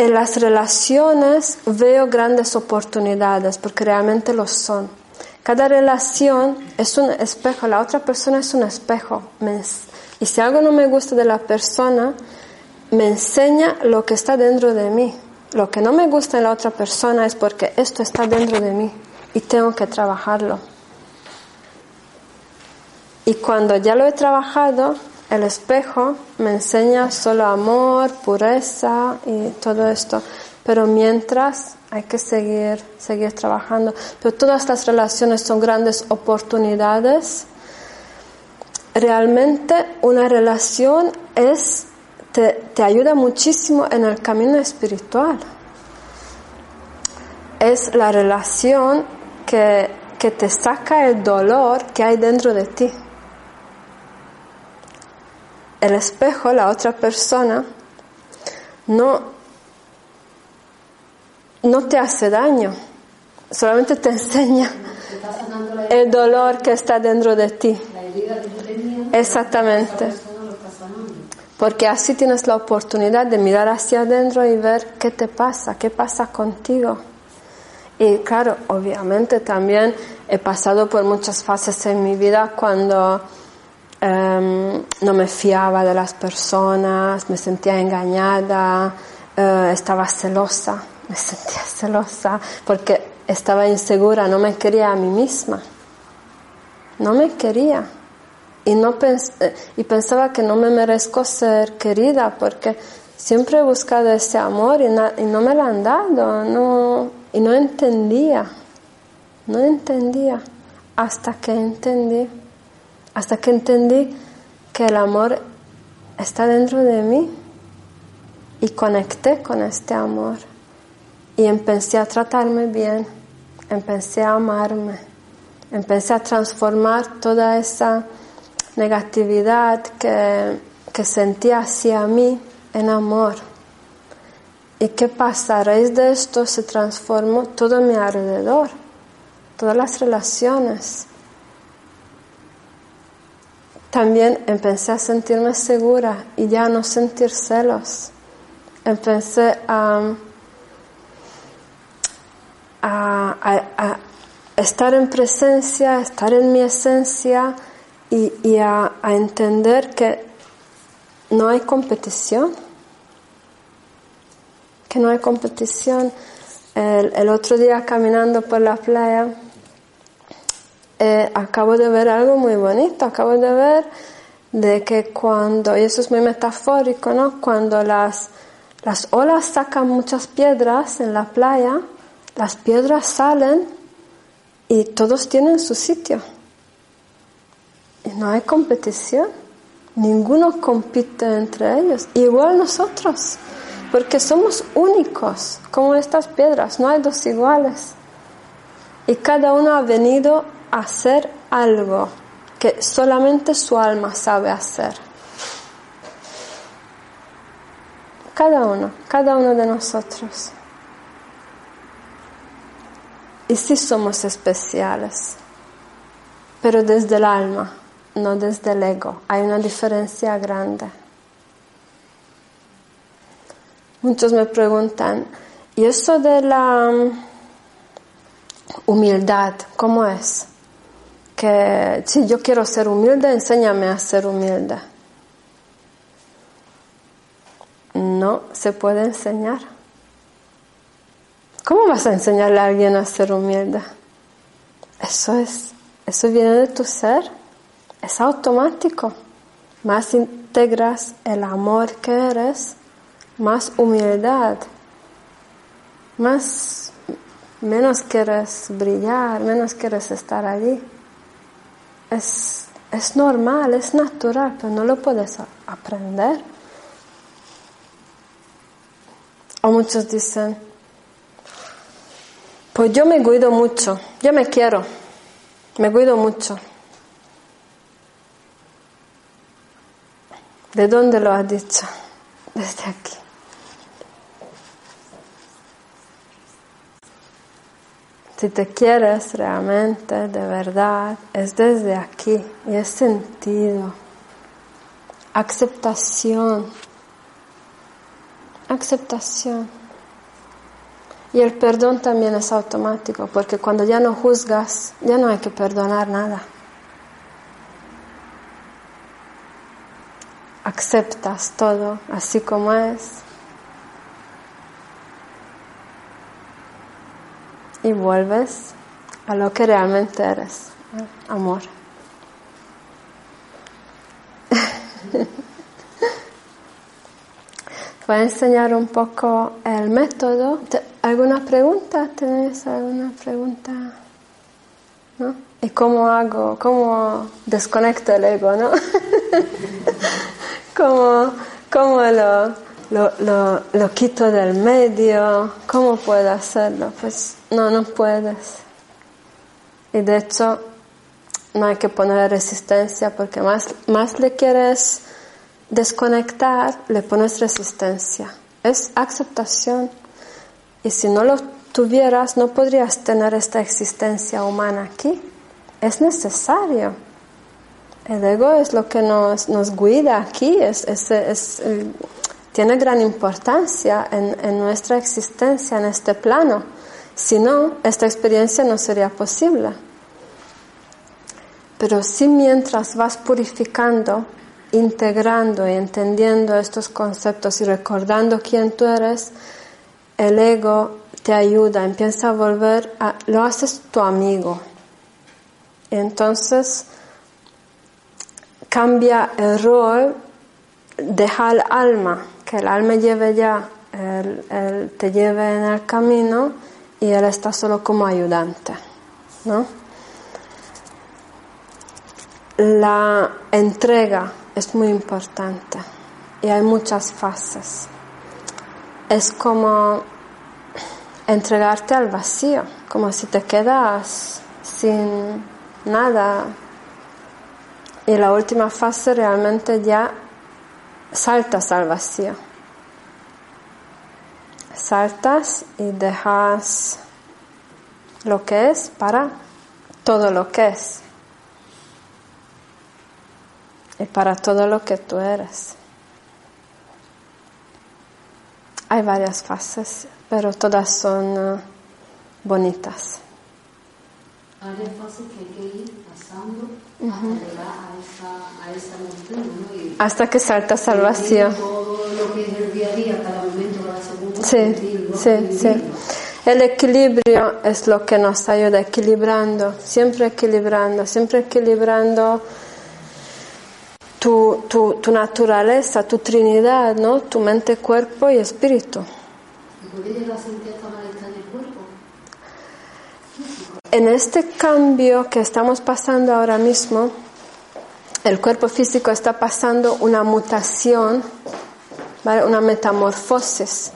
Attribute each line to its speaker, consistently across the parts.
Speaker 1: en las relaciones veo grandes oportunidades, porque realmente lo son. Cada relación es un espejo, la otra persona es un espejo. Y si algo no me gusta de la persona, me enseña lo que está dentro de mí. Lo que no me gusta en la otra persona es porque esto está dentro de mí y tengo que trabajarlo. Y cuando ya lo he trabajado, el espejo me enseña solo amor, pureza y todo esto. Pero mientras hay que seguir, seguir trabajando. Pero todas estas relaciones son grandes oportunidades. Realmente una relación es, te, te ayuda muchísimo en el camino espiritual. Es la relación que, que te saca el dolor que hay dentro de ti el espejo, la otra persona, no, no te hace daño, solamente te enseña el dolor que está dentro de ti. Exactamente. Porque así tienes la oportunidad de mirar hacia adentro y ver qué te pasa, qué pasa contigo. Y claro, obviamente también he pasado por muchas fases en mi vida cuando Em, no me fiaba de las personas, me sentía engañada, eh, estaba celosa, me sentía celosa porque estaba insegura, no me quería a mí misma, no me quería. Y, no eh, y pensaba que no me merezco ser querida porque siempre he buscado ese amor y, y no me lo han dado, no, y no entendía, no entendía hasta que entendí hasta que entendí que el amor está dentro de mí y conecté con este amor y empecé a tratarme bien, empecé a amarme, empecé a transformar toda esa negatividad que, que sentía hacia mí en amor. ¿Y qué pasa? A raíz de esto se transformó todo mi alrededor, todas las relaciones. También empecé a sentirme segura y ya no sentir celos. Empecé a, a, estar en presencia, estar en mi esencia y, a, entender que no hay competición. Que no hay competición. el otro día caminando por la playa, eh, acabo de ver algo muy bonito, acabo de ver de que cuando, y eso es muy metafórico, ¿no? Cuando las, las olas sacan muchas piedras en la playa, las piedras salen y todos tienen su sitio. Y no hay competición. Ninguno compite entre ellos. Igual nosotros. Porque somos únicos, como estas piedras. No hay dos iguales. Y cada uno ha venido hacer algo que solamente su alma sabe hacer. Cada uno, cada uno de nosotros. Y sí somos especiales, pero desde el alma, no desde el ego. Hay una diferencia grande. Muchos me preguntan, Y eso de la mm, humildad, ¿cómo es? Que si yo quiero ser humilde, enséñame a ser humilde. No se puede enseñar. ¿Cómo vas a enseñarle a alguien a ser humilde? Eso es, eso viene de tu ser, es automático. Más integras el amor que eres, más humildad, más menos quieres brillar, menos quieres estar allí. Es, es normal, es natural, pero no lo puedes aprender. O muchos dicen, pues yo me cuido mucho, yo me quiero, me cuido mucho. ¿De dónde lo has dicho? Desde aquí. Si te quieres realmente, de verdad, es desde aquí y es sentido. Aceptación. Aceptación. Y el perdón también es automático, porque cuando ya no juzgas, ya no hay que perdonar nada. Aceptas todo así como es. Y vuelves a lo que realmente eres, amor. Voy a enseñar un poco el método. ¿Alguna pregunta? ¿Tenéis alguna pregunta? ¿No? ¿Y cómo hago? ¿Cómo desconecto el ego? ¿no? ¿Cómo, cómo lo, lo, lo, lo quito del medio? ¿Cómo puedo hacerlo? Pues no, no puedes. Y de hecho, no hay que poner resistencia porque más, más le quieres desconectar, le pones resistencia. Es aceptación. Y si no lo tuvieras, no podrías tener esta existencia humana aquí. Es necesario. El ego es lo que nos, nos guía aquí, es, es, es, tiene gran importancia en, nuestra existencia en este plano. Si no, esta experiencia no sería posible. Pero si mientras vas purificando, integrando y entendiendo estos conceptos y recordando quién tú eres, el ego te ayuda, empieza a volver a, lo haces tu amigo. entonces cambia el rol, deja al alma, que el alma lleve ya, el, te lleve en el camino y él está solo como ayudante, ¿no? La entrega es muy importante y hay muchas fases. Es como entregarte al vacío, como si te quedas sin nada. Y la última fase realmente ya saltas al vacío. Saltas y dejas lo que es para todo lo que es y para todo lo que tú eres. Hay varias fases, pero todas son uh, bonitas.
Speaker 2: Que hay que ir pasando hasta llegar a esa, a esa montaña, ¿no?
Speaker 1: hasta que saltas al vacío.
Speaker 2: Todo lo que es el día a día, cada momento, cada segundo.
Speaker 1: Sí, sí, sí. El equilibrio es lo que nos ayuda, equilibrando, siempre equilibrando, siempre equilibrando tu, tu, tu, naturaleza, tu trinidad, ¿no? Tu mente, cuerpo y espíritu. En este cambio que estamos pasando ahora mismo, el cuerpo físico está pasando una mutación, una metamorfosis.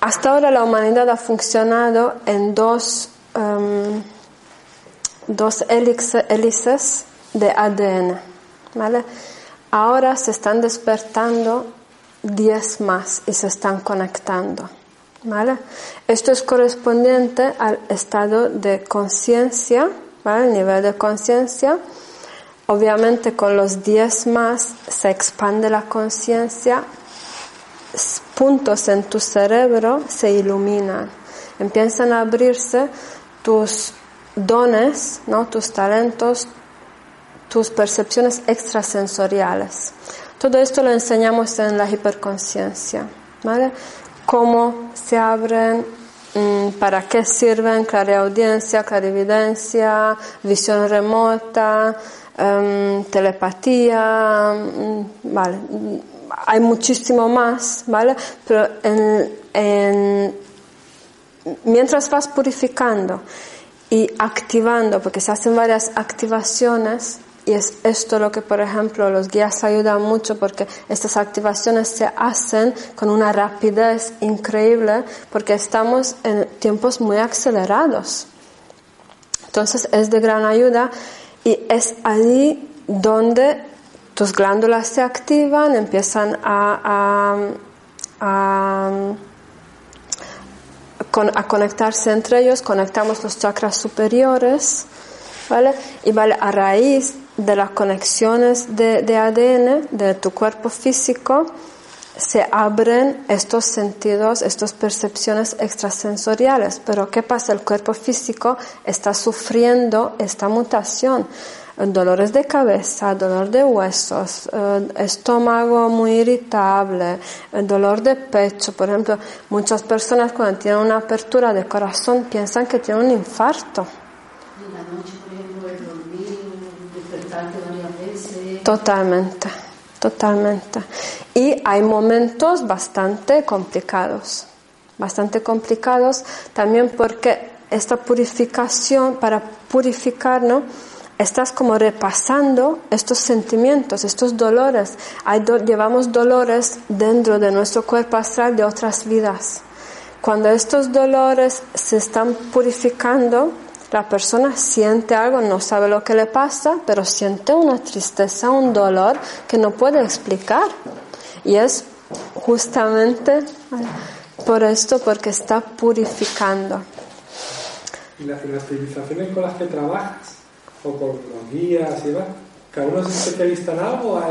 Speaker 1: Hasta ahora la humanidad ha funcionado en dos, um, dos hélices de ADN. Ahora se están despertando 10 más y se están conectando. ¿Vale? Esto es correspondiente al estado de conciencia, ¿vale? el nivel de conciencia. Obviamente con los 10 más se expande la conciencia, puntos en tu cerebro se iluminan, empiezan a abrirse tus dones, ¿no? tus talentos, tus percepciones extrasensoriales. Todo esto lo enseñamos en la hiperconciencia, ¿vale? Cómo se abren, mm, para qué sirven clareaudiencia, clarividencia, visión remota, em, telepatía, mm, ¿vale? Hay muchísimo más, ¿vale? Pero mientras vas purificando y activando, porque se hacen varias activaciones, y es esto lo que, por ejemplo, los guías ayudan mucho porque estas activaciones se hacen con una rapidez increíble porque estamos en tiempos muy acelerados. Entonces es de gran ayuda y es allí donde tus glándulas se activan, empiezan a, a, a conectarse entre ellos, conectamos los chakras superiores, ¿vale? Y vale, a raíz de las conexiones de, ADN de tu cuerpo físico se abren estos sentidos, estas percepciones extrasensoriales. Pero ¿qué pasa? El cuerpo físico está sufriendo esta mutación. Dolores de cabeza, dolor de huesos, eh, estómago muy irritable, dolor de pecho. Por ejemplo, muchas personas cuando tienen una apertura de corazón piensan que tienen un infarto. Totalmente, totalmente. Y hay momentos bastante complicados, bastante complicados también porque esta purificación, para purificarnos, estás como repasando estos sentimientos, estos dolores. Hay llevamos dolores dentro de nuestro cuerpo astral de otras vidas. Cuando estos dolores se están purificando, la persona siente algo, no sabe lo que le pasa, pero siente una tristeza, un dolor que no puede explicar. Y es justamente por esto, porque está purificando.
Speaker 3: ¿Y las, civilizaciones con las que trabajas? ¿O con los guías y demás? ¿Cada uno es especialista en algo?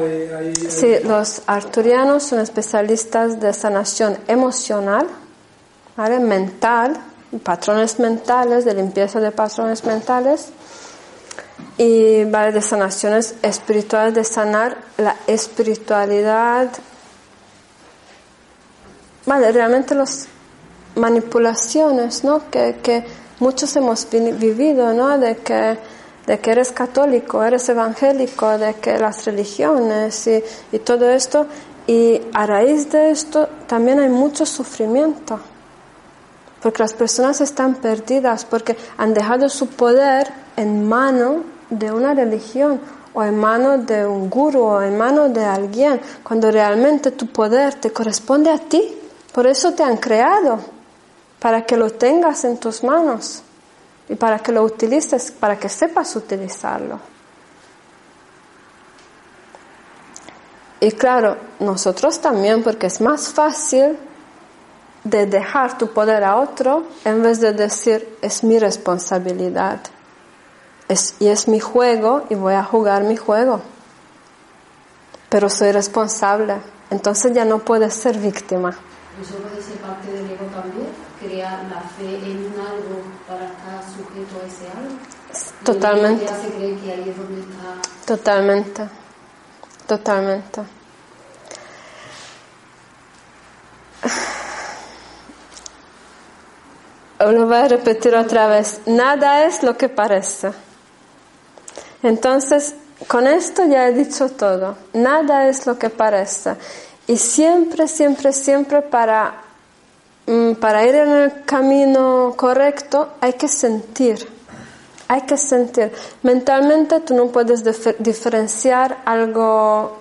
Speaker 1: Sí, los arturianos son especialistas de sanación emocional, ¿vale? mental, patrones mentales, de limpieza de patrones mentales y vale de sanaciones espirituales, de sanar la espiritualidad. Vale, realmente las manipulaciones, ¿no? Que, que muchos hemos vivido, ¿no? De que, de que eres católico, eres evangélico, de que las religiones y, y todo esto. Y a raíz de esto también hay mucho sufrimiento porque las personas están perdidas, porque han dejado su poder en mano de una religión o en mano de un guru o en mano de alguien, cuando realmente tu poder te corresponde a ti. Por eso te han creado, para que lo tengas en tus manos y para que lo utilices, para que sepas utilizarlo. Y claro, nosotros también, porque es más fácil de dejar tu poder a otro en vez de decir es mi responsabilidad es, y es mi juego y voy a jugar mi juego. Pero soy responsable, entonces ya no puedes ser víctima.
Speaker 2: ¿Eso puede ser parte del ego también? ¿Crear la fe en un algo para estar sujeto a ese algo?
Speaker 1: Totalmente.
Speaker 2: Ya se cree que ahí es donde está...
Speaker 1: Totalmente, totalmente. Lo voy a repetir otra vez, nada es lo que parece. Entonces, con esto ya he dicho todo, nada es lo que parece. Y siempre, siempre, siempre para, mm, para ir en el camino correcto hay que sentir, hay que sentir. Mentalmente tú no puedes diferenciar algo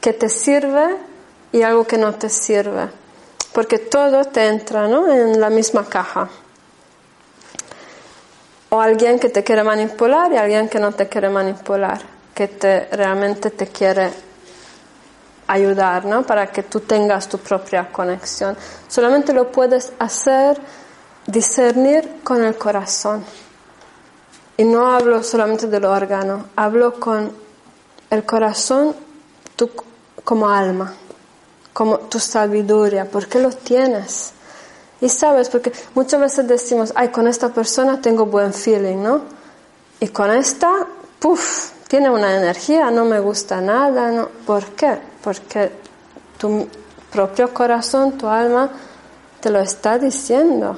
Speaker 1: que te sirve y algo que no te sirve porque todo te entra ¿no? en la misma caja. O alguien que te quiere manipular y alguien que no te quiere manipular, que te, realmente te quiere ayudar ¿no? para que tú tengas tu propia conexión. Solamente lo puedes hacer, discernir con el corazón. Y no hablo solamente del órgano, hablo con el corazón tú como alma como tu sabiduría, ¿por qué lo tienes? Y sabes, porque muchas veces decimos, ay, con esta persona tengo buen feeling, ¿no? Y con esta, puff, tiene una energía, no me gusta nada, ¿no? ¿Por qué? Porque tu propio corazón, tu alma, te lo está diciendo,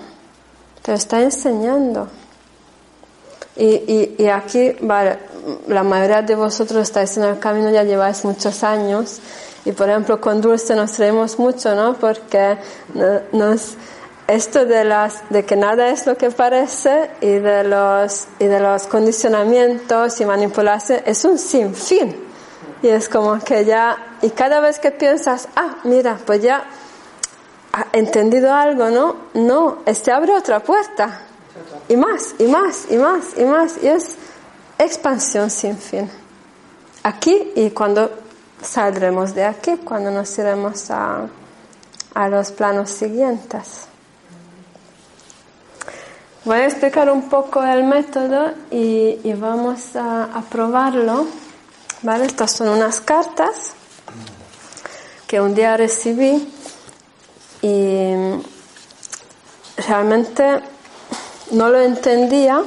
Speaker 1: te lo está enseñando. Y, y, y aquí, vale, la mayoría de vosotros estáis en el camino, ya lleváis muchos años. Y por ejemplo, con Dulce nos reímos mucho, ¿no? Porque nos, esto de, las, de que nada es lo que parece y de los, y de los condicionamientos y manipulación es un sinfín. Y es como que ya, y cada vez que piensas, ah, mira, pues ya he entendido algo, ¿no? No, este abre otra puerta. Y más, y más, y más, y más. Y es expansión sin fin. Aquí y cuando saldremos de aquí, cuando nos iremos a, a los planos siguientes. Voy a explicar un poco el método y, y vamos a, probarlo. ¿Vale? Estas son unas cartas que un día recibí y realmente no lo entendía.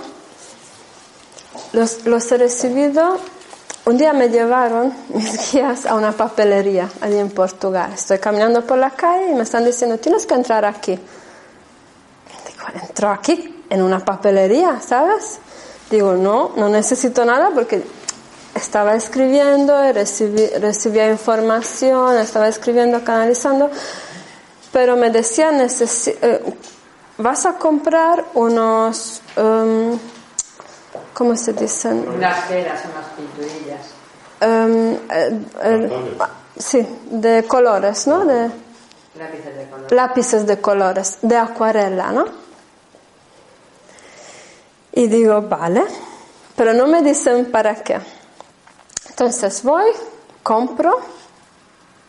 Speaker 1: Los, los he recibido. Un día me llevaron mis guías a una papelería allí en Portugal. Estoy caminando por la calle y me están diciendo, tienes que entrar aquí. Digo, ¿entro aquí? en una papelería, ¿sabes? Digo, no, no necesito nada porque estaba escribiendo, recibí, recibía información, estaba escribiendo, canalizando, pero me decían, eh, vas a comprar unos, um, ¿cómo se dicen?
Speaker 2: Unas ceras, unas pinturillas.
Speaker 1: Um, eh, sí, de colores, ¿no? De,
Speaker 2: lápices de colores.
Speaker 1: Lápices de colores, de acuarela, ¿no? Y digo, vale, pero no me dicen para qué. Entonces voy, compro,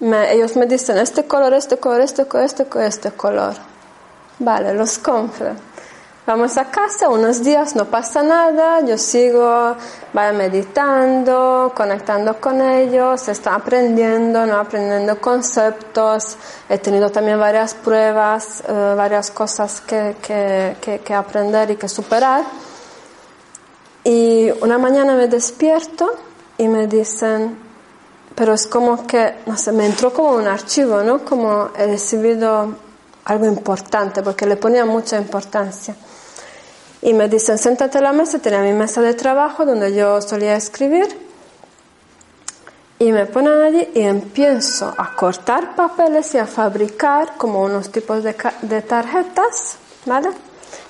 Speaker 1: me, ellos me dicen este color, este color, este color, este color, este color. Vale, los compro. Vamos a casa, unos días no pasa nada, yo sigo vaya meditando, conectando con ellos, están aprendiendo, no aprendiendo conceptos, he tenido también varias pruebas, uh, varias cosas que, que, que, que aprender y que superar. Y una mañana me despierto y me dicen, pero es como que, no sé, me entró como un archivo, ¿no? Como he recibido algo importante, porque le ponía mucha importancia. Y me dicen, siéntate a la mesa, tenía mi mesa de trabajo donde yo solía escribir. Y me ponen allí y empiezo a cortar papeles y a fabricar como unos tipos de, de tarjetas, ¿vale?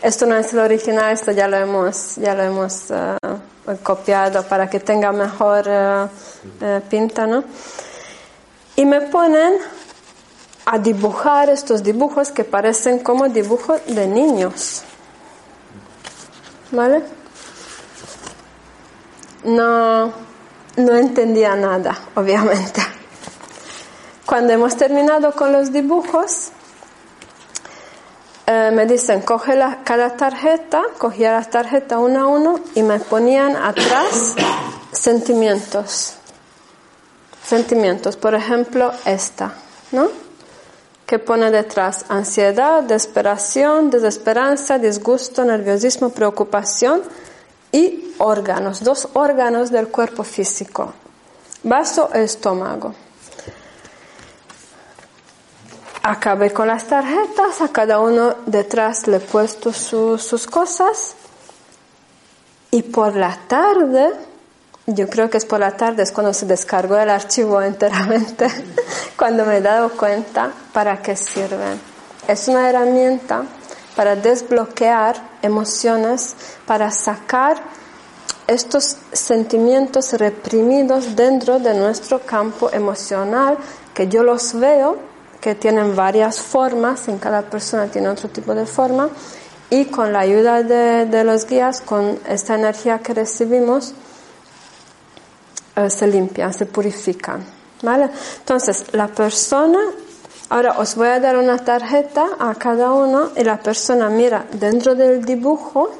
Speaker 1: Esto no es el original, esto ya lo hemos, ya lo hemos uh, copiado para que tenga mejor uh, uh, pinta, ¿no? Y me ponen a dibujar estos dibujos que parecen como dibujos de niños. ¿Vale? No, no entendía nada, obviamente. Cuando hemos terminado con los dibujos, eh, me dicen, coge la, cada tarjeta, cogía las tarjetas uno a uno y me ponían atrás sentimientos. Sentimientos, por ejemplo, esta, ¿no? Que pone detrás ansiedad, desesperación, desesperanza, disgusto, nerviosismo, preocupación y órganos, dos órganos del cuerpo físico, vaso e estómago. Acabé con las tarjetas, a cada uno detrás le he puesto sus cosas y por la tarde, yo creo que es por la tarde, es cuando se descargó el archivo enteramente, cuando me he dado cuenta para qué sirven. Es una herramienta para desbloquear emociones, para sacar estos sentimientos reprimidos dentro de nuestro campo emocional, que yo los veo que tienen varias formas, en cada persona tiene otro tipo de forma, y con la ayuda de, de los guías, con esta energía que recibimos, eh, se limpian, se purifican. ¿vale? Entonces, la persona, ahora os voy a dar una tarjeta a cada uno y la persona mira dentro del dibujo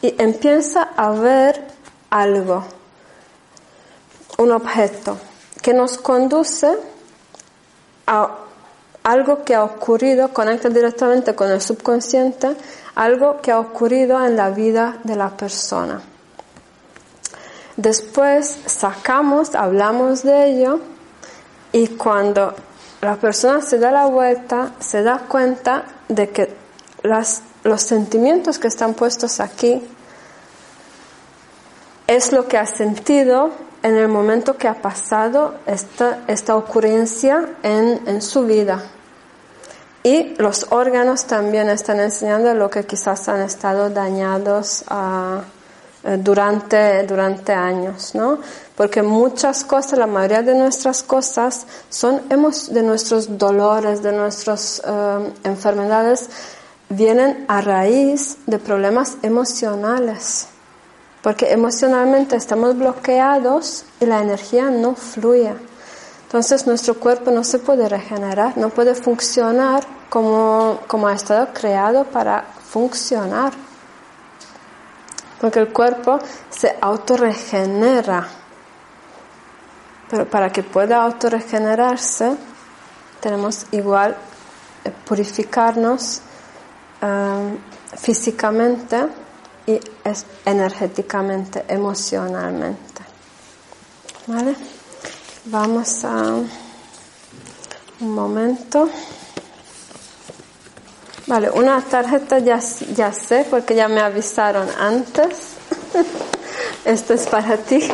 Speaker 1: y empieza a ver algo, un objeto que nos conduce a algo que ha ocurrido, conecta directamente con el subconsciente, algo que ha ocurrido en la vida de la persona. Después sacamos, hablamos de ello y cuando la persona se da la vuelta, se da cuenta de que los sentimientos que están puestos aquí es lo que ha sentido en el momento que ha pasado esta, esta ocurrencia en, en su vida. Y los órganos también están enseñando lo que quizás han estado dañados ah, eh, durante, durante años, ¿no? Porque muchas cosas, la mayoría de nuestras cosas son de nuestros dolores, de nuestras eh, enfermedades, vienen a raíz de problemas emocionales. Porque emocionalmente estamos bloqueados y la energía no fluye. Entonces nuestro cuerpo no se puede regenerar, no puede funcionar como, como ha estado creado para funcionar. Porque el cuerpo se autorregenera. Pero para que pueda autorregenerarse, tenemos igual eh, purificarnos eh, físicamente y energéticamente, emocionalmente. ¿Vale? Vamos a un momento. Vale, una tarjeta ya, ya sé porque ya me avisaron antes. Esto es para ti.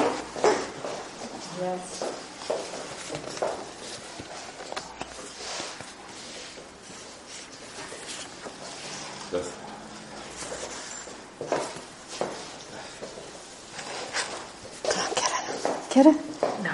Speaker 1: ¿Quieres? Ah.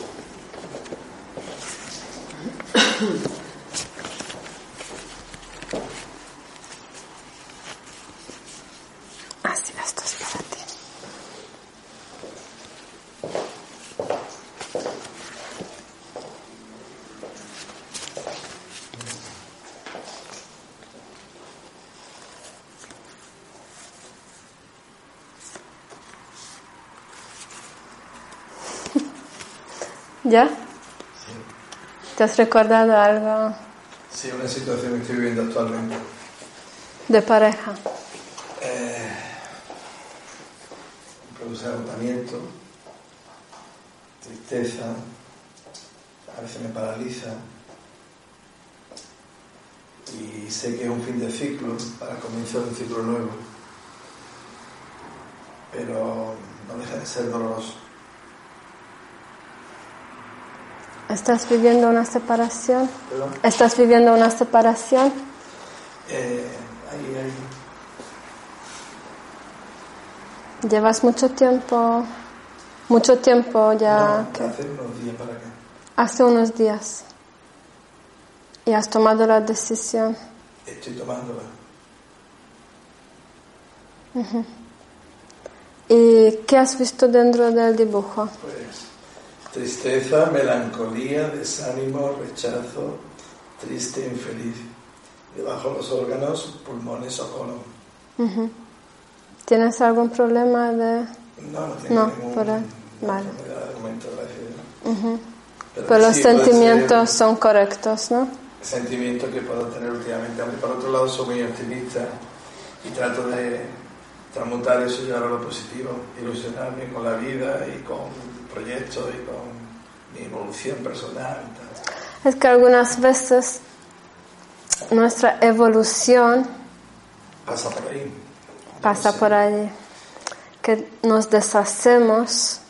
Speaker 1: ¿Ya? Sí. ¿Te has recordado algo?
Speaker 4: Sí, una situación que estoy viviendo actualmente.
Speaker 1: ¿De pareja?
Speaker 4: Eh, produce agotamiento, tristeza, a veces me paraliza. Y sé que es un fin de ciclo para comenzar un ciclo nuevo. Pero no deja de ser doloroso.
Speaker 1: ¿Estás viviendo una separación? ¿Estás viviendo una separación?
Speaker 4: Eh, ahí, ahí.
Speaker 1: ¿Llevas mucho tiempo? Mucho tiempo ya.
Speaker 4: No, hace unos días para acá.
Speaker 1: Hace unos días. ¿Y has tomado la decisión?
Speaker 4: Estoy tomándola.
Speaker 1: ¿Y qué has visto dentro del dibujo?
Speaker 4: Pues Tristeza, melancolía, desánimo, rechazo, triste, infeliz. Debajo los órganos, pulmones o colon.
Speaker 1: ¿Tienes algún problema de...?
Speaker 4: No, no tengo ningún
Speaker 1: por el... vale.
Speaker 4: Pero,
Speaker 1: los sentimientos son correctos, ¿no?
Speaker 4: Sentimientos que puedo tener últimamente. Por otro lado, soy muy optimista y trato de transmutar eso y llevarlo a lo positivo, ilusionarme con la vida y con proyectos y con mi evolución personal.
Speaker 1: Es que algunas veces nuestra evolución
Speaker 4: pasa por ahí.
Speaker 1: Pasa por ahí. Que nos deshacemos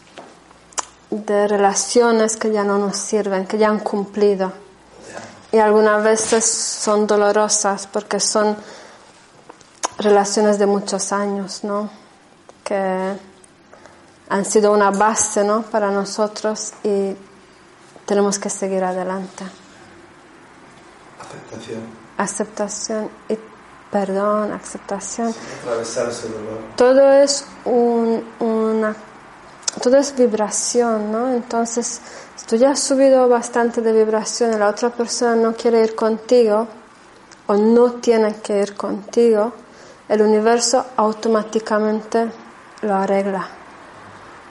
Speaker 1: de relaciones que ya no nos sirven, que ya han cumplido. Y algunas veces son dolorosas porque son relaciones de muchos años, ¿no? Que han sido una base ¿no? para nosotros y tenemos que seguir adelante.
Speaker 4: Aceptación.
Speaker 1: Aceptación y perdón, aceptación.
Speaker 4: atravesarse el dolor.
Speaker 1: Todo es un, una, todo es vibración, ¿no? Entonces, si tú ya has subido bastante de vibración y la otra persona no quiere ir contigo o no tiene que ir contigo, el universo automáticamente lo arregla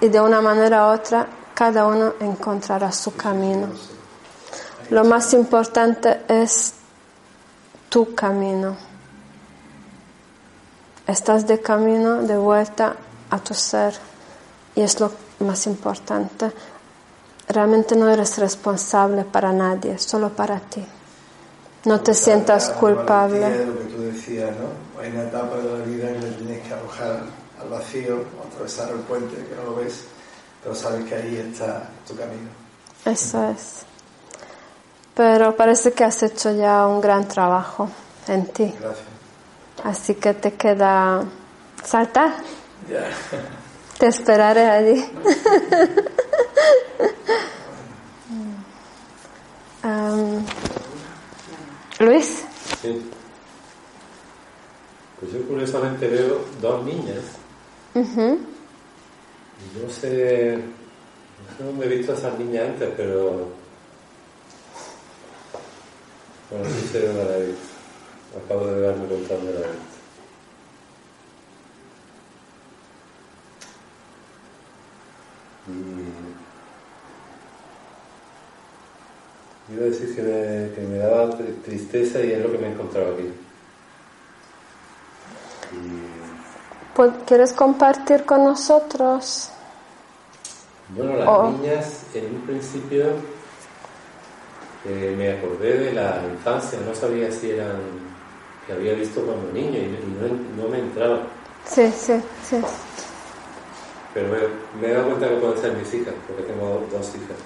Speaker 1: y de una manera u otra cada uno encontrará su camino. Lo más importante es tu camino. Estás de camino de vuelta a tu ser y es lo más importante. Realmente no eres responsable para nadie, solo para ti. No te sientas culpable.
Speaker 4: lo que tú decías, ¿no? Hay una etapa de la vida en la que tienes que arrojar al vacío o atravesar el puente que no lo ves, pero sabes que ahí está tu camino.
Speaker 1: Eso es. Pero parece que has hecho ya un gran trabajo en ti.
Speaker 4: Gracias.
Speaker 1: Así que te queda saltar.
Speaker 4: Ya.
Speaker 1: Te esperaré allí. Am, Luis,
Speaker 5: Sí. Pues yo curiosamente veo dos niñas. Y yo no sé, no dónde he visto a esas niñas antes, pero... Bueno, sí sé dónde la he visto. Acabo de darme cuenta dónde la he visto. Y... Iba a decir que me, que me daba tri- tristeza y es lo que me he encontrado aquí. Y...
Speaker 1: ¿quieres compartir con nosotros?
Speaker 5: Bueno, las
Speaker 1: Oh.
Speaker 5: niñas en un principio eh, me acordé de la infancia, no sabía si eran que había visto cuando niño y, no, no me entraba,
Speaker 1: Sí, sí, sí.
Speaker 5: pero me, me he dado cuenta que pueden ser mis hijas, porque tengo dos hijas.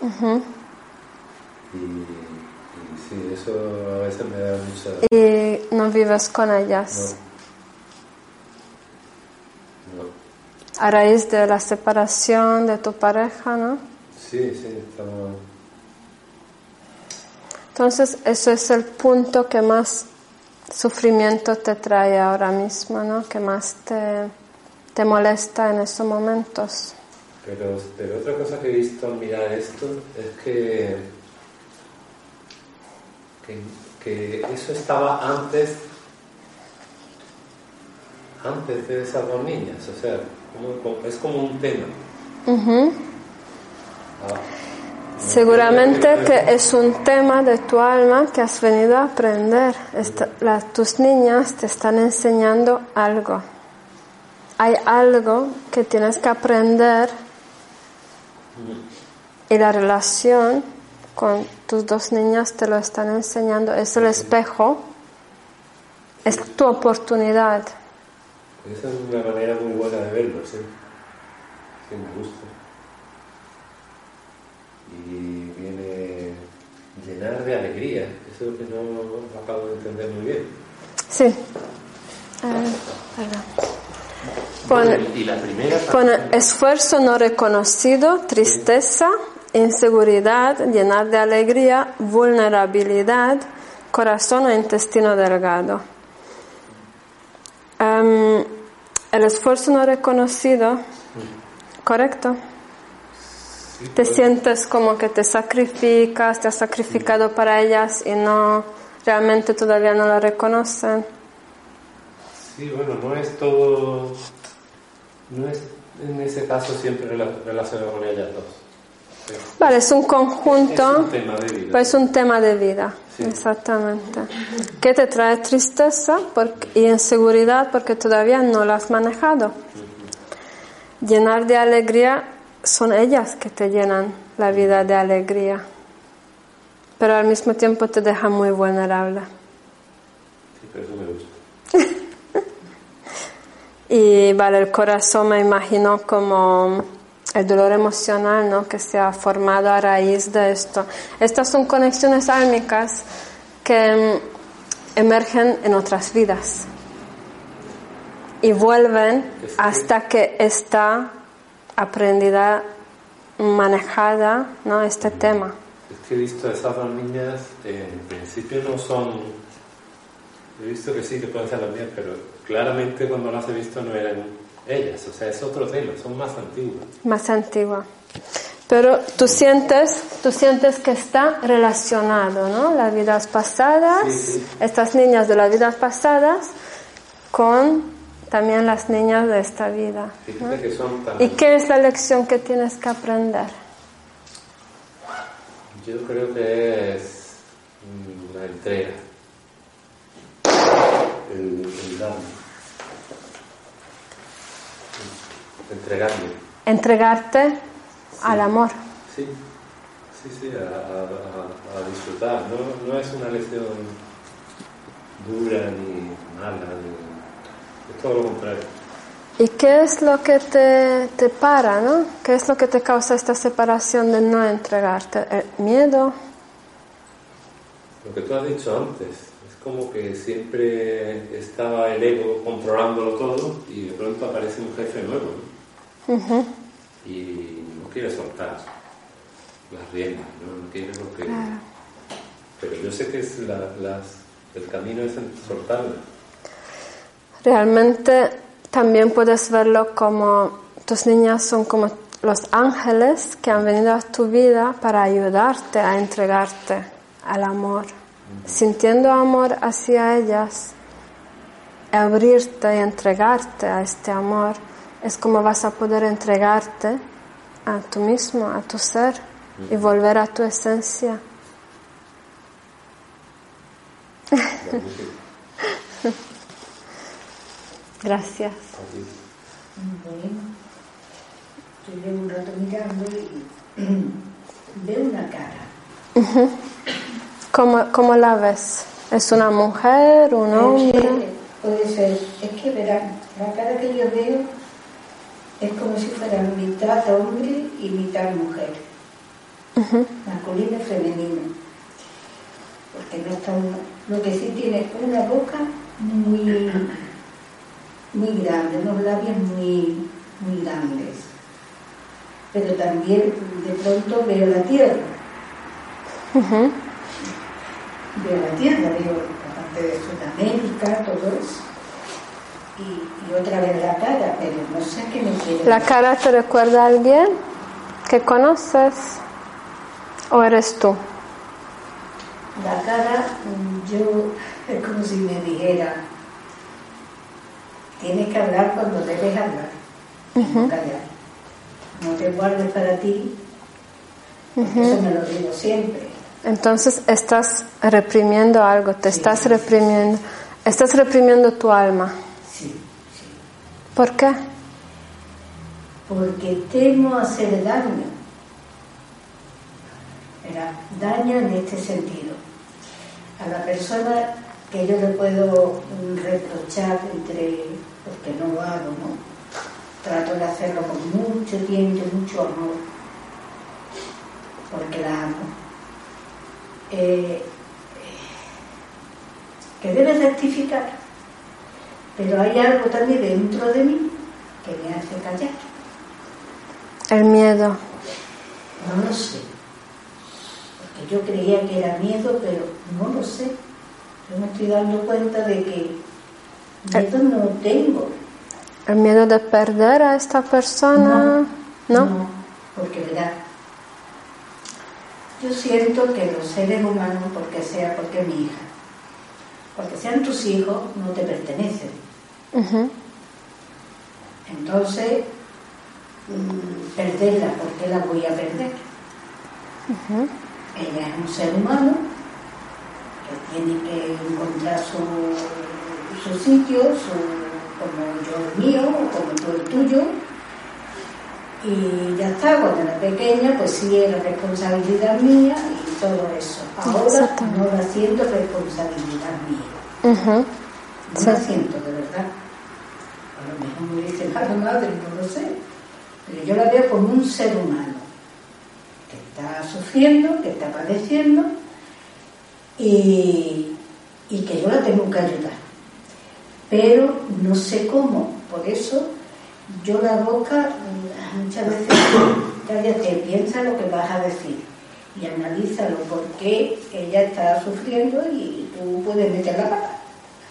Speaker 1: ujú.
Speaker 5: Y, y sí, eso a veces me da mucha...
Speaker 1: Y no vives con ellas
Speaker 5: No,
Speaker 1: a raíz de la separación de tu pareja, ¿no?
Speaker 5: Sí, sí, estamos...
Speaker 1: Entonces, eso es el punto que más sufrimiento te trae ahora mismo, ¿no? Que más te, te molesta en esos momentos.
Speaker 5: Pero, pero otra cosa que he visto al mirar esto es que, que, que eso estaba antes, antes de esas dos niñas, o sea, como- es como un tema. Ah,
Speaker 1: Seguramente que es un tema de tu alma que has venido a aprender. Esta- tus niñas te están enseñando algo. Hay algo que tienes que aprender y la relación con tus dos niñas te lo están enseñando. Es el espejo, es tu oportunidad.
Speaker 5: Esa es una manera muy buena de verlo, sí. Sí, me gusta. Y viene llenar de alegría, eso es lo que no, acabo de entender muy bien.
Speaker 1: Sí. Eh, perdón. Pon-
Speaker 5: y la primera
Speaker 1: Con esfuerzo no reconocido, tristeza, inseguridad, llenar de alegría, vulnerabilidad, corazón o intestino delgado. El esfuerzo no reconocido, ¿correcto? Te sientes como que te sacrificas, te has sacrificado para ellas y no, realmente todavía no la reconocen.
Speaker 5: Sí, bueno, no es todo, no es en ese caso siempre rela- relacionado con ellas dos.
Speaker 1: Vale, es un conjunto.
Speaker 5: Es un tema de vida.
Speaker 1: Pues un tema de vida,
Speaker 5: Sí.
Speaker 1: exactamente. Que te trae tristeza porque- y inseguridad porque todavía no lo has manejado. Llenar de alegría son ellas que te llenan la vida de alegría, pero al mismo tiempo te dejan muy vulnerable.
Speaker 5: Sí, pero eso me gusta.
Speaker 1: Y vale, el corazón me imagino como el dolor emocional ¿no? que se ha formado a raíz de esto. Estas son conexiones álmicas que mm, emergen en otras vidas y vuelven hasta que está aprendida, manejada ¿no? este tema.
Speaker 5: Es que he visto esas dos niñas, en principio no son, he visto que sí que pueden ser las mías, pero claramente cuando las he visto no eran ellas, o sea, es otro tema, son más antiguas.
Speaker 1: más antigua. Pero tú sientes, tú sientes que está relacionado, ¿no? Las vidas pasadas,
Speaker 5: Sí, sí.
Speaker 1: estas niñas de las vidas pasadas, con también las niñas de esta vida.
Speaker 5: Fíjate que son tan...
Speaker 1: ¿Y qué es la lección que tienes que aprender?
Speaker 5: Yo creo que es mm, la entrega, el, el entregarme.
Speaker 1: Entregarte al amor.
Speaker 5: Sí, sí, sí, a, a- a- a disfrutar. No, no es una lección dura ni mala, ni, es todo lo contrario.
Speaker 1: ¿Y qué es lo que te, te para, no? ¿Qué es lo que te causa esta separación de no entregarte? ¿El miedo?
Speaker 5: Lo que tú has dicho antes, es como que siempre estaba el ego controlándolo todo y de pronto aparece un jefe nuevo ¿no?
Speaker 1: Ujú.
Speaker 5: y no quiere soltar las riendas, ¿no? No quiere lo que... Pero yo sé que es la- las, el camino es soltarlas.
Speaker 1: Realmente también puedes verlo como tus niñas son como los ángeles que han venido a tu vida para ayudarte a entregarte al amor. Sintiendo amor hacia ellas, abrirte y entregarte a este amor, es como vas a poder entregarte a tú mismo, a tu ser y volver a tu esencia. Gracias.
Speaker 6: Bueno, yo llevo un rato mirando y veo una cara.
Speaker 1: ¿Cómo, cómo la ves? ¿Es una mujer, un hombre?
Speaker 6: que puede ser, es que verán, la cara que yo veo es como si fuera mitad hombre y mitad mujer, masculino y femenino. Porque no está uno- lo que sí tiene una boca muy, muy grande, unos labios muy, muy grandes. Pero también de pronto veo la tierra.
Speaker 1: Ujú.
Speaker 6: Veo la tierra, veo la parte de Sudamérica, todo eso. Y, y otra vez la cara, pero no sé qué me quiere.
Speaker 1: ¿La cara te recuerda a alguien que conoces? ¿O eres tú?
Speaker 6: La cara, yo, es como si me dijera, tienes que hablar cuando debes hablar, y no callar. No te guardes para ti, porque eso me lo digo siempre.
Speaker 1: Entonces estás reprimiendo algo, te estás reprimiendo, estás reprimiendo tu alma.
Speaker 6: Sí, sí.
Speaker 1: ¿Por qué?
Speaker 6: porque temo hacer daño. Era daño en este sentido. A la persona que yo le puedo reprochar entre, porque no lo hago, ¿no? Trato de hacerlo con mucho tiempo y mucho amor, porque la amo. Eh, que debe rectificar, pero hay algo también dentro de mí que me hace callar.
Speaker 1: El miedo.
Speaker 6: No lo sé. Porque yo creía que era miedo, pero no lo sé. Yo me estoy dando cuenta de que miedo no tengo.
Speaker 1: El miedo de perder a esta persona. ¿No?
Speaker 6: porque verá. Yo siento que los seres humanos, porque sea porque mi hija, porque sean tus hijos, no te pertenecen. Entonces, mm, perderla, ¿por qué la voy a perder? Ella es un ser humano que tiene que encontrar su, su sitio, su, como yo el mío, o como tú el tuyo. Y ya está, cuando era pequeña, pues sí era responsabilidad mía y todo eso. Ahora no la siento responsabilidad mía. No
Speaker 1: Sí.
Speaker 6: la siento, de verdad. A lo mejor me dicen, ah, madre, no lo sé. Pero yo la veo como un ser humano que está sufriendo, que está padeciendo y, y que yo la tengo que ayudar. Pero no sé cómo, por eso yo la boca muchas veces, cállate, piensa lo que vas a decir y analízalo por qué ella está sufriendo y tú puedes meter la pata.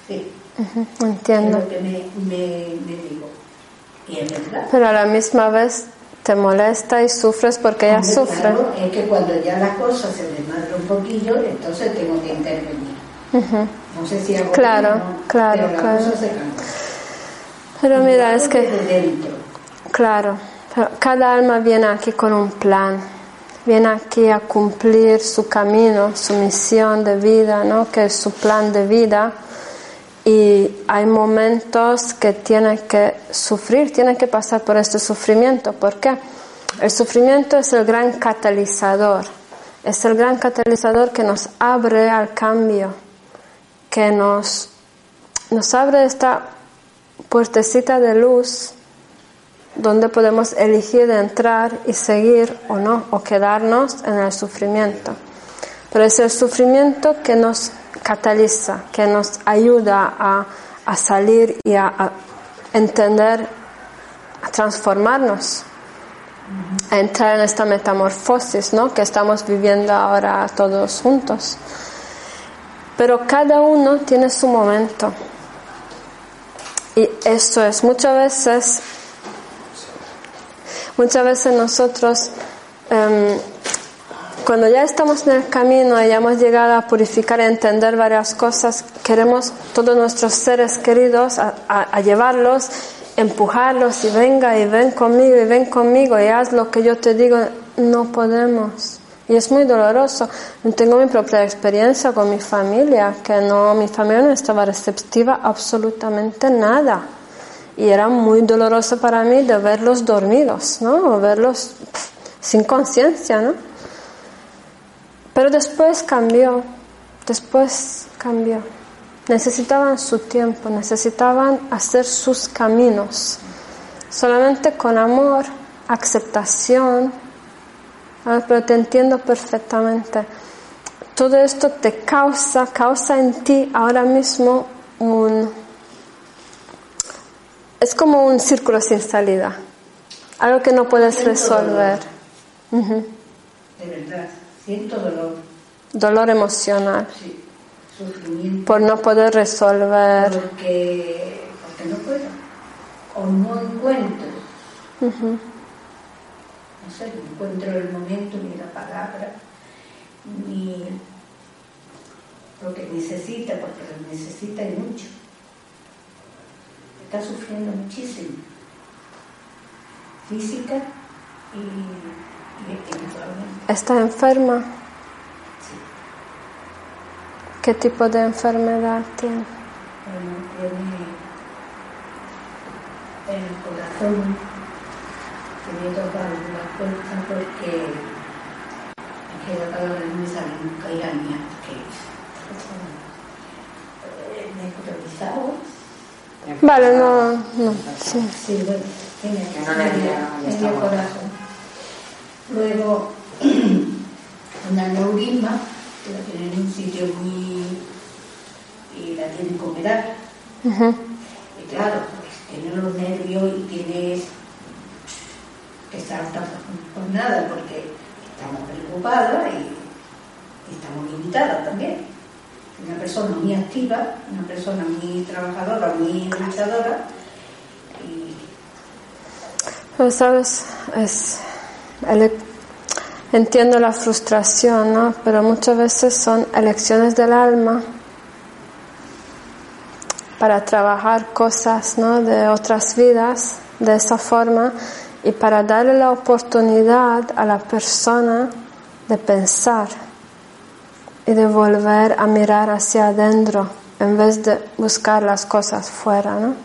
Speaker 6: Sí,
Speaker 1: Ujú.
Speaker 6: es
Speaker 1: Entiendo.
Speaker 6: lo que me, me, me digo. Y es verdad.
Speaker 1: Pero a la misma vez te molesta y sufres porque ella sufre.
Speaker 6: es que cuando ya las cosas se desmadran un poquillo, entonces tengo que intervenir. No sé si hago
Speaker 1: Claro,
Speaker 6: bien no,
Speaker 1: claro,
Speaker 6: pero la
Speaker 1: claro.
Speaker 6: cosa se cambia.
Speaker 1: Pero mira, es que,
Speaker 6: De dentro.
Speaker 1: claro, cada alma viene aquí con un plan, viene aquí a cumplir su camino, su misión de vida, ¿no? que es su plan de vida. Y hay momentos que tiene que sufrir, tiene que pasar por este sufrimiento. ¿Por qué? El sufrimiento es el gran catalizador, es el gran catalizador que nos abre al cambio, que nos, nos abre esta puertecita de luz donde podemos elegir de entrar y seguir o no, o quedarnos en el sufrimiento. Pero es el sufrimiento que nos cataliza, que nos ayuda a, a salir y a, a entender, a transformarnos, a entrar en esta metamorfosis ¿no? que estamos viviendo ahora todos juntos. Pero cada uno tiene su momento. Y eso es, muchas veces, muchas veces nosotros, em, cuando ya estamos en el camino y hemos llegado a purificar y entender varias cosas, queremos todos nuestros seres queridos a llevarlos, empujarlos y venga y ven conmigo y ven conmigo y haz lo que yo te digo. No podemos. Y es muy doloroso. Tengo mi propia experiencia con mi familia, que no, mi familia no estaba receptiva absolutamente nada. Y era muy doloroso para mí de verlos dormidos, ¿no? O verlos sin conciencia, ¿no? Pero después cambió, después cambió. Necesitaban su tiempo, necesitaban hacer sus caminos. Solamente con amor, aceptación, pero te entiendo perfectamente. Todo esto te causa, causa en ti ahora mismo un... Es como un círculo sin salida, algo que no puedes resolver.
Speaker 6: De verdad. Siento dolor,
Speaker 1: Dolor emocional,
Speaker 6: sí. Sufrimiento.
Speaker 1: por no poder resolver.
Speaker 6: Porque, porque no puedo. O no encuentro. No sé, no encuentro el momento ni la palabra, ni lo que necesita, porque lo necesita y mucho. Está sufriendo muchísimo. Física y, y espiritualmente.
Speaker 1: Está enferma.
Speaker 6: Sí.
Speaker 1: ¿Qué tipo de enfermedad tiene?
Speaker 6: Bueno, tiene el corazón me toca la puerta porque es que la palabra no me sale nunca iraña, que es necrotizado.
Speaker 1: Vale, no, no, sí.
Speaker 6: Sí, bueno, tiene
Speaker 7: Que no
Speaker 6: corazón. Luego, una aneurisma, que la tiene en un sitio muy. y la tiene con edad. Y claro, pues, tiene los nervios y tiene que estar tan por nada porque estamos preocupadas y, y estamos limitadas también. Una persona muy activa, una persona muy trabajadora, muy luchadora
Speaker 1: Pero sabes, entiendo la frustración, ¿no? Pero muchas veces son elecciones del alma para trabajar cosas, ¿no? De otras vidas de esa forma y para darle la oportunidad a la persona de pensar y de volver a mirar hacia adentro en vez de buscar las cosas fuera, ¿no?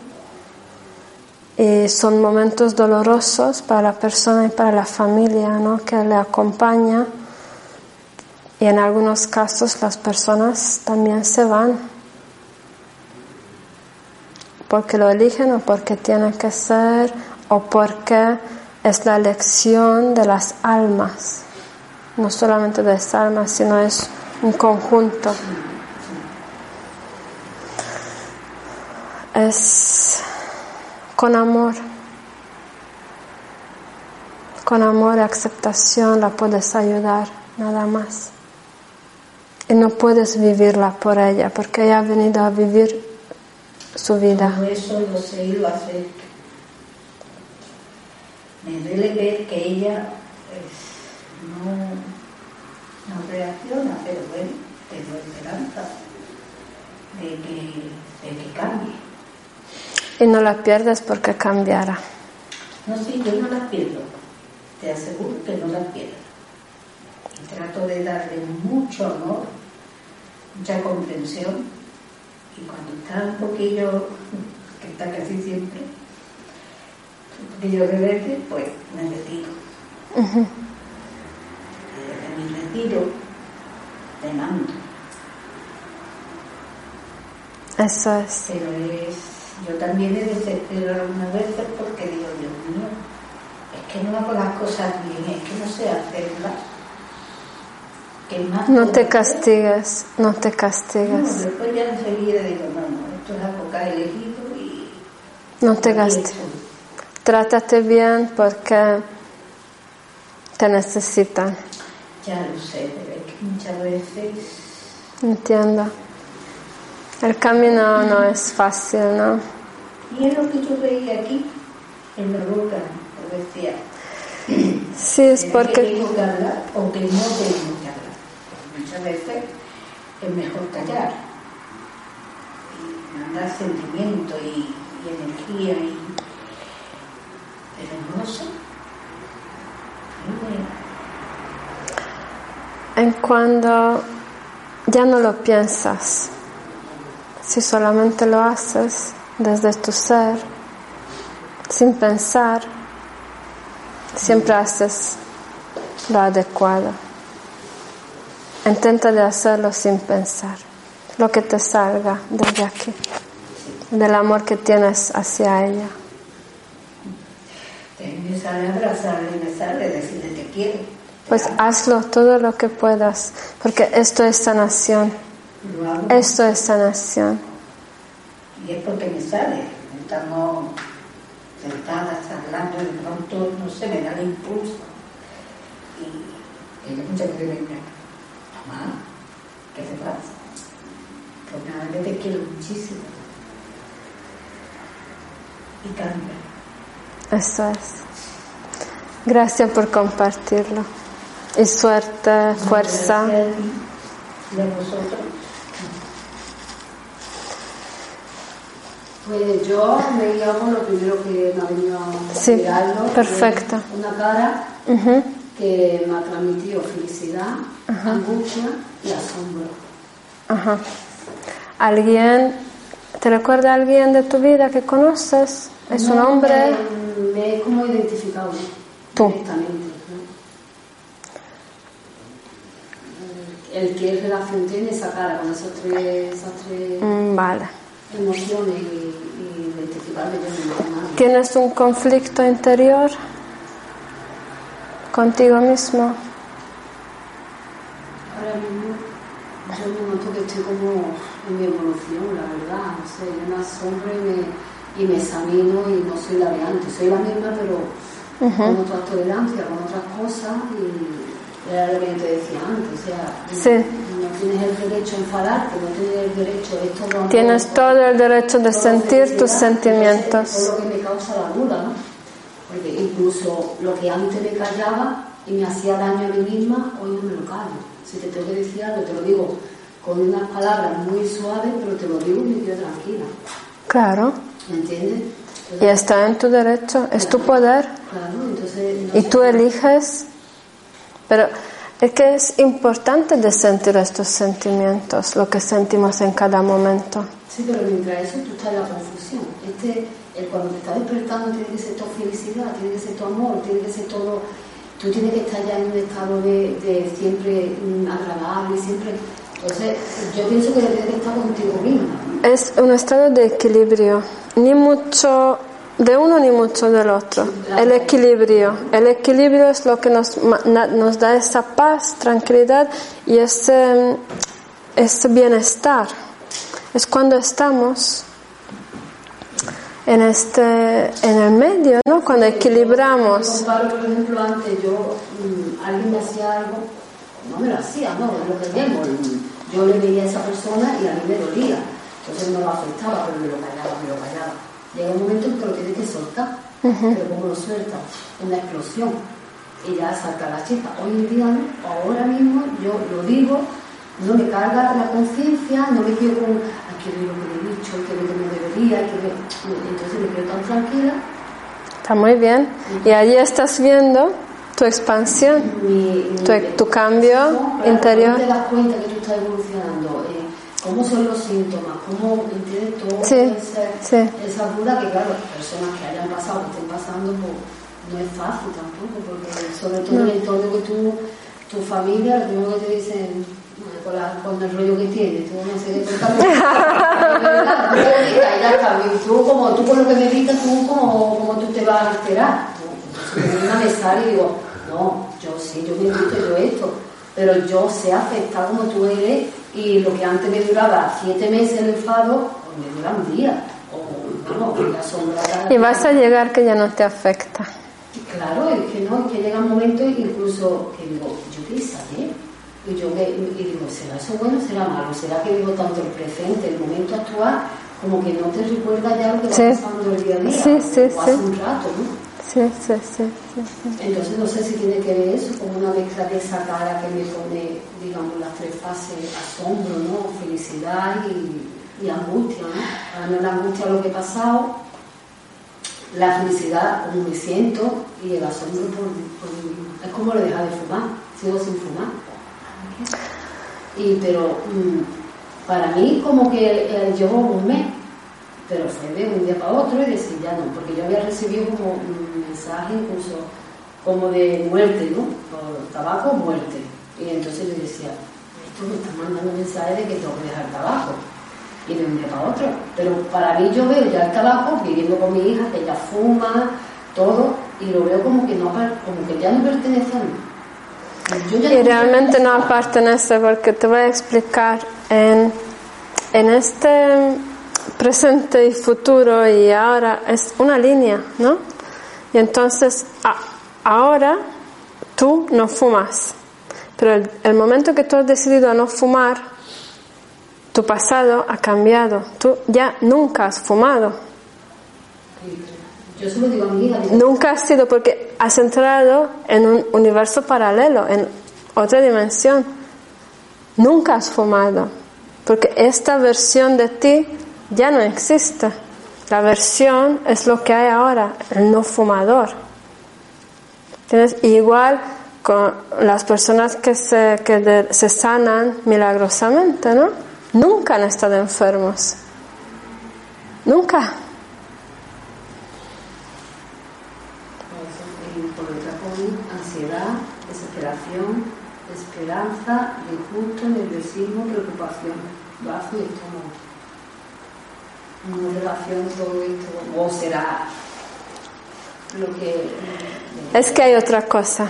Speaker 1: Y son momentos dolorosos para la persona y para la familia ¿no? que le acompaña. Y en algunos casos las personas también se van. Porque lo eligen o porque tiene que ser o porque es la elección de las almas. No solamente de las almas, sino es un conjunto. Es con amor. Con amor y aceptación la puedes ayudar, nada más. Y no puedes vivirla por ella, porque ella ha venido a vivir su vida.
Speaker 6: eso lo sé y lo. Me duele ver que ella pues, no, no reacciona, pero bueno, tengo esperanza de que, de que cambie.
Speaker 1: Y no la pierdes porque cambiará.
Speaker 6: No, sí, yo no la pierdo. Te aseguro que no la pierdo. Y trato de darle mucho amor, mucha comprensión. Y cuando está un poquillo, que está casi siempre, un poquillo rebelde, pues me retiro. Y retiro, te mando.
Speaker 1: Eso es.
Speaker 6: Pero es, yo también he desesperado algunas veces porque digo, Dios mío, es que no hago las cosas bien, es que no sé hacerlas. ¿Qué más
Speaker 1: No te
Speaker 6: hacer?
Speaker 1: castigues, no te
Speaker 6: No,
Speaker 1: castigues.
Speaker 6: después ya enseguida digo, no, no, esto es algo que he elegido y...
Speaker 1: No te
Speaker 6: esto.
Speaker 1: Trátate bien porque te necesitan.
Speaker 6: Ya lo sé, pero es que muchas veces...
Speaker 1: Entiendo. El camino no es fácil, ¿no?
Speaker 6: Y es lo que yo veía aquí, en la boca, lo decía.
Speaker 1: Sí, es
Speaker 6: ¿Será que
Speaker 1: porque
Speaker 6: tengo que hablar o que no tengo que hablar? Muchas veces es mejor callar y mandar sentimiento y, y energía y... Pero no lo sé. Mí me-
Speaker 1: en cuando ya no lo piensas, si solamente lo haces desde tu ser, sin pensar, siempre haces lo adecuado. Intenta de hacerlo sin pensar, lo que te salga desde aquí, del amor que tienes hacia ella.
Speaker 6: sale abrazarle, me sale.
Speaker 1: Pues hazlo todo lo que puedas, porque esto es sanación, esto es sanación.
Speaker 6: y es porque me sale. Estamos sentadas hablando y de pronto, no sé, me da el impulso. Y ella muchas veces me dice, mamá, ¿qué te pasa? Pues nada, yo te quiero muchísimo. Y cambia.
Speaker 1: Eso es. Gracias por compartirlo. Y suerte, fuerza.
Speaker 6: A vosotros.
Speaker 2: Pues yo me guío con lo primero que me ha venido a
Speaker 1: Sí,
Speaker 2: mirarlo,
Speaker 1: perfecto.
Speaker 2: es Una cara
Speaker 1: Ujú,
Speaker 2: que me ha transmitido felicidad, angustia y asombro.
Speaker 1: ajá. ¿Alguien, te recuerda a alguien de tu vida que conoces? ¿Es un
Speaker 2: No,
Speaker 1: hombre?
Speaker 2: Me, me he como identificado
Speaker 1: Tú.
Speaker 2: directamente. ¿no? El qué relación tiene esa cara con esas tres, esas tres
Speaker 1: Mm, Vale.
Speaker 2: emociones y, y identificarme yo.
Speaker 1: ¿Tienes un conflicto interior contigo mismo?
Speaker 2: Ahora mismo yo me noto que estoy como en mi evolución, la verdad. No sé, yo me asombro y me, y me examino y no soy la de antes. Soy la misma, pero con otra tolerancia, con otras cosas y era lo que yo te decía antes. O sea,
Speaker 1: Sí.
Speaker 2: no tienes el derecho a enfadarte, no tienes el derecho a esto. no-
Speaker 1: Tienes todo el derecho de sentir tus sentimientos.
Speaker 2: Es lo que me causa la duda, ¿no? Porque incluso lo que antes me callaba y me hacía daño a mí misma, hoy no me lo callo. Si te tengo que decir algo, te lo digo con unas palabras muy suaves, pero te lo digo y me quedo tranquila.
Speaker 1: Claro.
Speaker 2: ¿Me entiendes?
Speaker 1: Y está en tu derecho, es tu poder.
Speaker 2: claro, entonces... no
Speaker 1: Y tú eliges. Pero es que es importante de sentir estos sentimientos, lo que sentimos en cada momento.
Speaker 2: Sí, pero mientras eso tú estás en la confusión. Este, el cuando te estás despertando tiene que ser todo felicidad, tiene que ser todo amor, tiene que ser todo... Tú tienes que estar ya en un estado de, de siempre mm, agradable, siempre... Entonces, yo pienso que tienes que estar contigo misma. ¿no?
Speaker 1: Es un estado de equilibrio, ni mucho de uno ni mucho del otro. El equilibrio. El equilibrio es lo que nos, nos da esa paz, tranquilidad y ese, ese bienestar. Es cuando estamos en este en el medio, ¿no? Cuando equilibramos.
Speaker 2: por ejemplo, antes yo, mm, alguien me hacía algo, no me lo hacía, no, lo vemos. mm, Yo le veía a esa persona y a mí me dolía. Entonces no lo afectaba, pero me lo callaba, me lo callaba. Llega un momento en que lo tienes que soltar, pero como lo sueltas, una explosión. Y ya salta la chispa. Hoy en día, no, ahora mismo, yo lo digo, no me carga la conciencia, no me quedo con, es lo que le he dicho, qué es lo que me debería, entonces me quedo tan tranquila.
Speaker 1: Está muy bien. Y allí estás viendo tu expansión, tu, cambio interior.
Speaker 2: te das cuenta que tú estás evolucionando? ¿Cómo son los síntomas? ¿Cómo entiendes todo
Speaker 1: sí,
Speaker 2: esa duda que, claro, personas que hayan pasado, que estén pasando, pues no es fácil tampoco, porque sobre todo en el entorno que tú, tu familia, lo primero que te dicen, con, la, con el rollo que tienes, tú no sé qué y tú como tú con lo que me dices, tú como, como tú te vas a alterar. Una me sale y digo, no, yo sí, yo me invito yo esto, pero yo sé aceptar como tú eres y lo que antes me duraba siete meses el enfado, pues me dura un día. O, sombra,
Speaker 1: y vas a llegar que ya no te afecta.
Speaker 2: Claro, es que no, es que llega un momento incluso que digo, yo qué saber. Y yo me, y digo, ¿será eso bueno o será malo? ¿Será que vivo tanto el presente, el momento actual, como que no te recuerda ya lo que va pasando el día a día?
Speaker 1: Sí, sí,
Speaker 2: o hace un rato, ¿no?
Speaker 1: Sí, sí, sí,
Speaker 2: Entonces no sé si tiene que ver eso como una mezcla de esa cara que me pone, digamos, las tres fases, asombro, ¿no? Felicidad y, y angustia, ¿no? Para mí la angustia lo que he pasado, la felicidad como me siento y el asombro por, es como lo dejar de fumar, sigo sin fumar. Y pero mm, para mí como que eh, llevo un mes pero fue de un día para otro y decir ya no, porque yo había recibido como un mensaje incluso como de muerte, ¿no? Por tabaco, muerte. Y entonces yo decía, esto me está mandando un mensaje de que tengo que dejar tabaco. Y de un día para otro. Pero para mí yo veo ya el tabaco viviendo con mi hija, que ella fuma, todo, y lo veo como que, no, como que ya no pertenece a mí.
Speaker 1: y realmente no pertenece porque te voy a explicar en, en este presente y futuro y ahora es una línea, ¿no? Y entonces ahora tú no fumas, pero el, momento que tú has decidido a no fumar, tu pasado ha cambiado, tú ya nunca has fumado.
Speaker 2: Yo solo digo a mi hija.
Speaker 1: Nunca has sido porque has entrado en un universo paralelo, en otra dimensión. Nunca has fumado, porque esta versión de ti ya no existe. La versión es lo que hay ahora, el no fumador. Igual con las personas que se, que se sanan milagrosamente, ¿no? Nunca han estado enfermos. Nunca.
Speaker 2: ansiedad, desesperación, esperanza, disgusto, nerviosismo, preocupación, bajo y relación todo esto o será lo que
Speaker 1: es que hay otra cosa.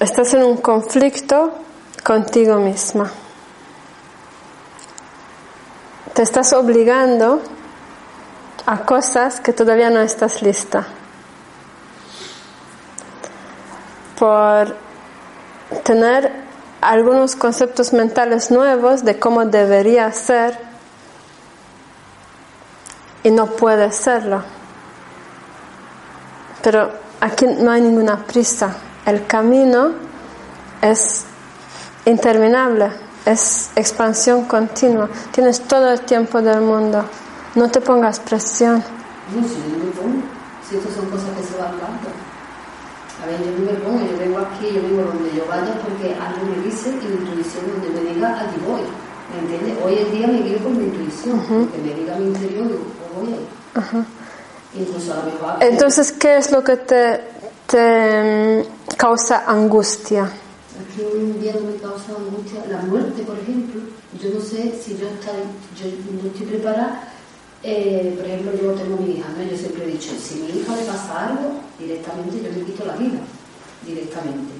Speaker 1: Estás en un conflicto contigo misma. Te estás obligando a cosas que todavía no estás lista. Por tener algunos conceptos mentales nuevos de cómo debería ser y no puede serlo. Pero aquí no hay ninguna prisa. El camino es interminable, es expansión continua. Tienes todo el tiempo del mundo. No te pongas presión.
Speaker 2: No, si yo me pongo. Si estas son cosas que se van dando. A ver, yo no me pongo, yo vengo aquí, yo vengo donde yo vaya porque algo me dice y mi intuición donde me diga, allí voy. ¿Me entiendes? Hoy en día me guío por mi intuición, que me diga mi interior,
Speaker 1: entonces, ¿qué es lo que te, te mm, causa angustia?
Speaker 2: Aquí hoy en día no me causa angustia la muerte, por ejemplo. Yo no sé si yo, estoy, yo no estoy preparada. Eh, por ejemplo, yo tengo mi hija, ¿no? yo siempre he dicho, si a mi hija le pasa algo, directamente yo le quito la vida, directamente.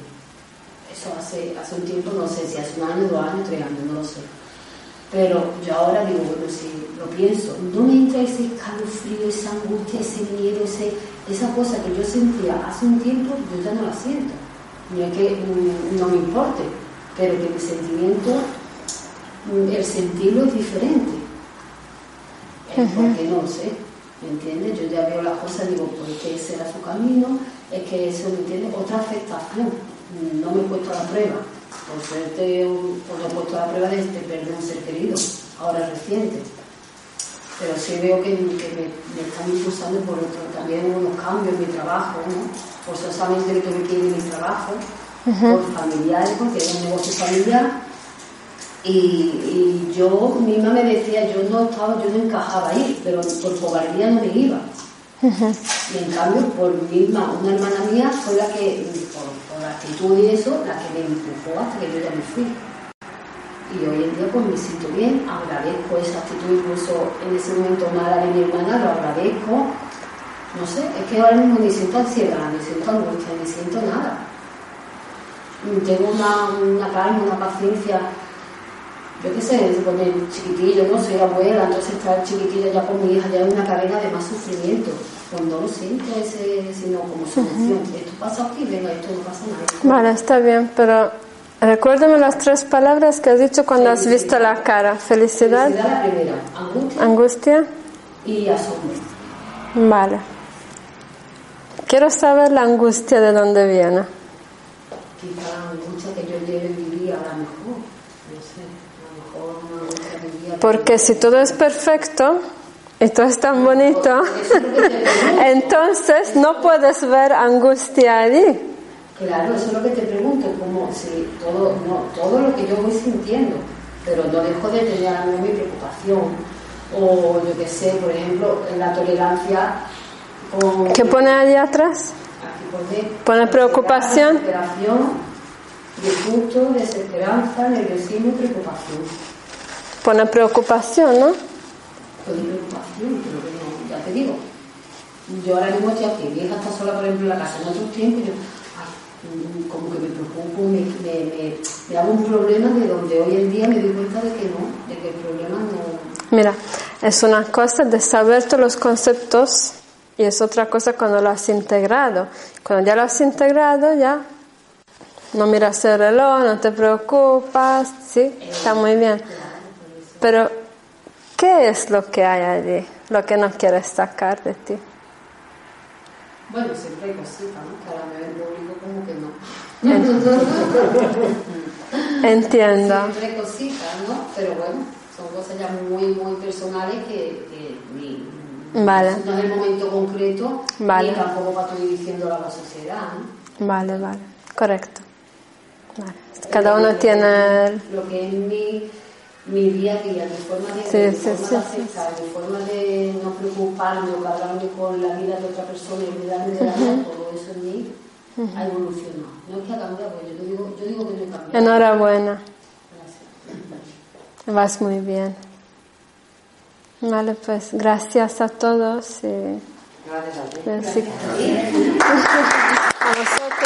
Speaker 2: Eso hace, hace un tiempo, no sé si hace un año, dos años, tres años, no lo sé. Pero yo ahora digo, bueno, si lo pienso, no me entra ese escalofrío, esa angustia, ese miedo, ese, esa cosa que yo sentía hace un tiempo, yo ya no la siento. No es que mm, no me importe, pero que mi sentimiento, mm, el sentirlo es diferente. Porque no sé, ¿me entiendes? Yo ya veo las cosas, digo, pues que ese era su camino, es que eso, ¿me entiendes? Otra afectación, no me he puesto a la prueba por suerte, por he puesto a la prueba de este perder un ser querido. ahora reciente. Pero sí veo que, me, están impulsando por otro, también unos cambios en mi trabajo, ¿no? Forzosamente que tuve que ir en mi trabajo, por familiares, porque era un negocio familiar. Y, yo misma me decía, yo no estaba, yo no encajaba ahí, pero por cobardía no me iba. Y en cambio, por misma, una hermana mía fue la que, por, por actitud y eso, la que me empujó hasta que yo ya me fui. Y hoy en día pues me siento bien, agradezco esa actitud, incluso en ese momento mala de mi hermana, lo agradezco. No sé, es que ahora mismo ni siento ansiedad, ni siento angustia, ni siento nada. Tengo una, una calma, una paciencia. Yo qué sé, con el chiquitillo, no soy abuela, entonces estar chiquitillo ya con mi hija ya es una cadena de más sufrimiento. Pues no siento ese, sino como solución. Esto pasa aquí, venga, esto no pasa nada.
Speaker 1: Vale, está bien, pero Recuérdame las tres palabras que has dicho cuando has visto la cara. Felicidad.
Speaker 2: Felicidad la primera. Angustia.
Speaker 1: Angustia.
Speaker 2: Y asombro.
Speaker 1: Vale. Quiero saber la angustia de dónde viene.
Speaker 2: Quizá la angustia que yo lleve en mi vida, a lo mejor. No sé. A lo mejor una angustia de mi vida.
Speaker 1: Porque si todo es perfecto y todo es tan bonito, entonces no puedes ver angustia allí.
Speaker 2: Claro, eso es lo que te pregunto, como si todo, no, todo lo que yo voy sintiendo, pero no dejo de tener mi preocupación. O yo qué sé, por ejemplo, la tolerancia con...
Speaker 1: ¿Qué pone allí atrás?
Speaker 2: Aquí pone...
Speaker 1: Pone preocupación.
Speaker 2: Desesperación, disgusto, desesperanza, nerviosismo y preocupación.
Speaker 1: Pone preocupación, ¿no?
Speaker 2: Pone preocupación, pero no, ya te digo. Yo ahora mismo estoy aquí, mi hija está sola, por ejemplo, en la casa. En otros tiempos yo como que me preocupo, me, me, me, hago un problema de donde hoy en día me doy cuenta de que no, de que el problema no...
Speaker 1: Mira, es una cosa de saber todos los conceptos y es otra cosa cuando lo has integrado. Cuando ya lo has integrado, ya no miras el reloj, no te preocupas, sí, está muy bien. Pero, ¿qué es lo que hay allí? Lo que no quieres sacar de ti.
Speaker 2: Bueno, siempre hay cositas, ¿no? Que a la vez público como que no.
Speaker 1: Entiendo.
Speaker 2: Siempre hay cositas, ¿no? Pero bueno, son cosas ya muy, muy personales que, que ni,
Speaker 1: vale.
Speaker 2: no es el momento concreto,
Speaker 1: vale.
Speaker 2: ni tampoco para estoy diciendo a la sociedad, ¿no?
Speaker 1: Vale, vale, correcto. Vale. Cada uno tiene...
Speaker 2: Lo que es mi mi día a día, mi forma de,
Speaker 1: sí,
Speaker 2: mi
Speaker 1: sí,
Speaker 2: forma
Speaker 1: sí,
Speaker 2: de aceptar, mi forma de no preocuparme o cargarme con la vida de otra persona y olvidarme de la mía, todo eso en mí ha evolucionado. No es que ha cambiado, yo digo, yo digo que no he cambiado.
Speaker 1: Enhorabuena. Gracias. Vas muy bien. Vale, pues gracias a todos. Y...
Speaker 2: Gracias a ti.
Speaker 1: Gracias. a vosotros.